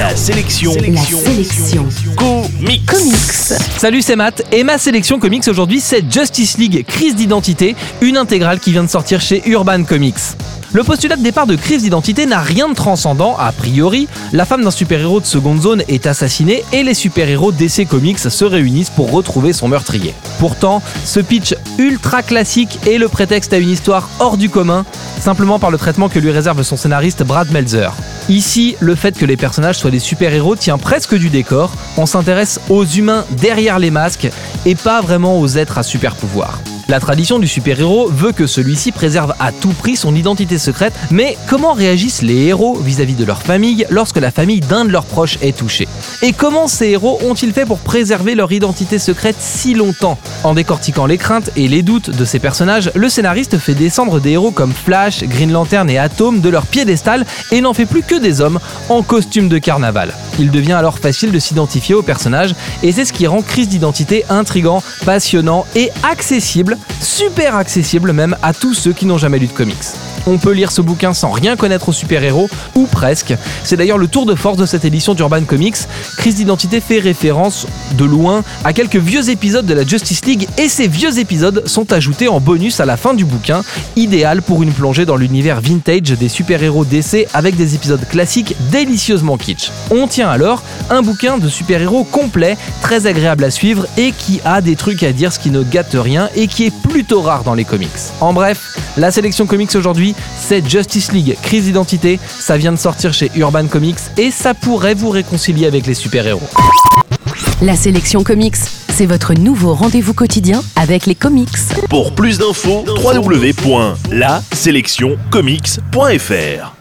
La sélection. La sélection. Comics. Comics. Salut, c'est Matt et ma sélection comics aujourd'hui c'est Justice League Crise d'identité, une intégrale qui vient de sortir chez Urban Comics. Le postulat de départ de Crise d'identité n'a rien de transcendant, a priori. La femme d'un super-héros de seconde zone est assassinée et les super-héros DC Comics se réunissent pour retrouver son meurtrier. Pourtant, ce pitch ultra classique est le prétexte à une histoire hors du commun, simplement par le traitement que lui réserve son scénariste Brad Meltzer. Ici, le fait que les personnages soient des super-héros tient presque du décor, on s'intéresse aux humains derrière les masques et pas vraiment aux êtres à super pouvoir. La tradition du super-héros veut que celui-ci préserve à tout prix son identité secrète, mais comment réagissent les héros vis-à-vis de leur famille lorsque la famille d'un de leurs proches est touchée? Et comment ces héros ont-ils fait pour préserver leur identité secrète si longtemps? En décortiquant les craintes et les doutes de ces personnages, le scénariste fait descendre des héros comme Flash, Green Lantern et Atom de leur piédestal et n'en fait plus que des hommes en costume de carnaval. Il devient alors facile de s'identifier aux personnages et c'est ce qui rend Crise d'identité intrigant, passionnant et accessible, super accessible même à tous ceux qui n'ont jamais lu de comics. On peut lire ce bouquin sans rien connaître aux super-héros, ou presque. C'est d'ailleurs le tour de force de cette édition d'Urban Comics. Crise d'identité fait référence, de loin, à quelques vieux épisodes de la Justice League, et ces vieux épisodes sont ajoutés en bonus à la fin du bouquin, idéal pour une plongée dans l'univers vintage des super-héros DC avec des épisodes classiques délicieusement kitsch. On tient alors un bouquin de super-héros complet, très agréable à suivre, et qui a des trucs à dire, ce qui ne gâte rien, et qui est plutôt rare dans les comics. En bref, la sélection comics aujourd'hui, c'est Justice League, crise d'identité, ça vient de sortir chez Urban Comics et ça pourrait vous réconcilier avec les super-héros. La sélection comics, c'est votre nouveau rendez-vous quotidien avec les comics. Pour plus d'infos, www.laselectioncomics.fr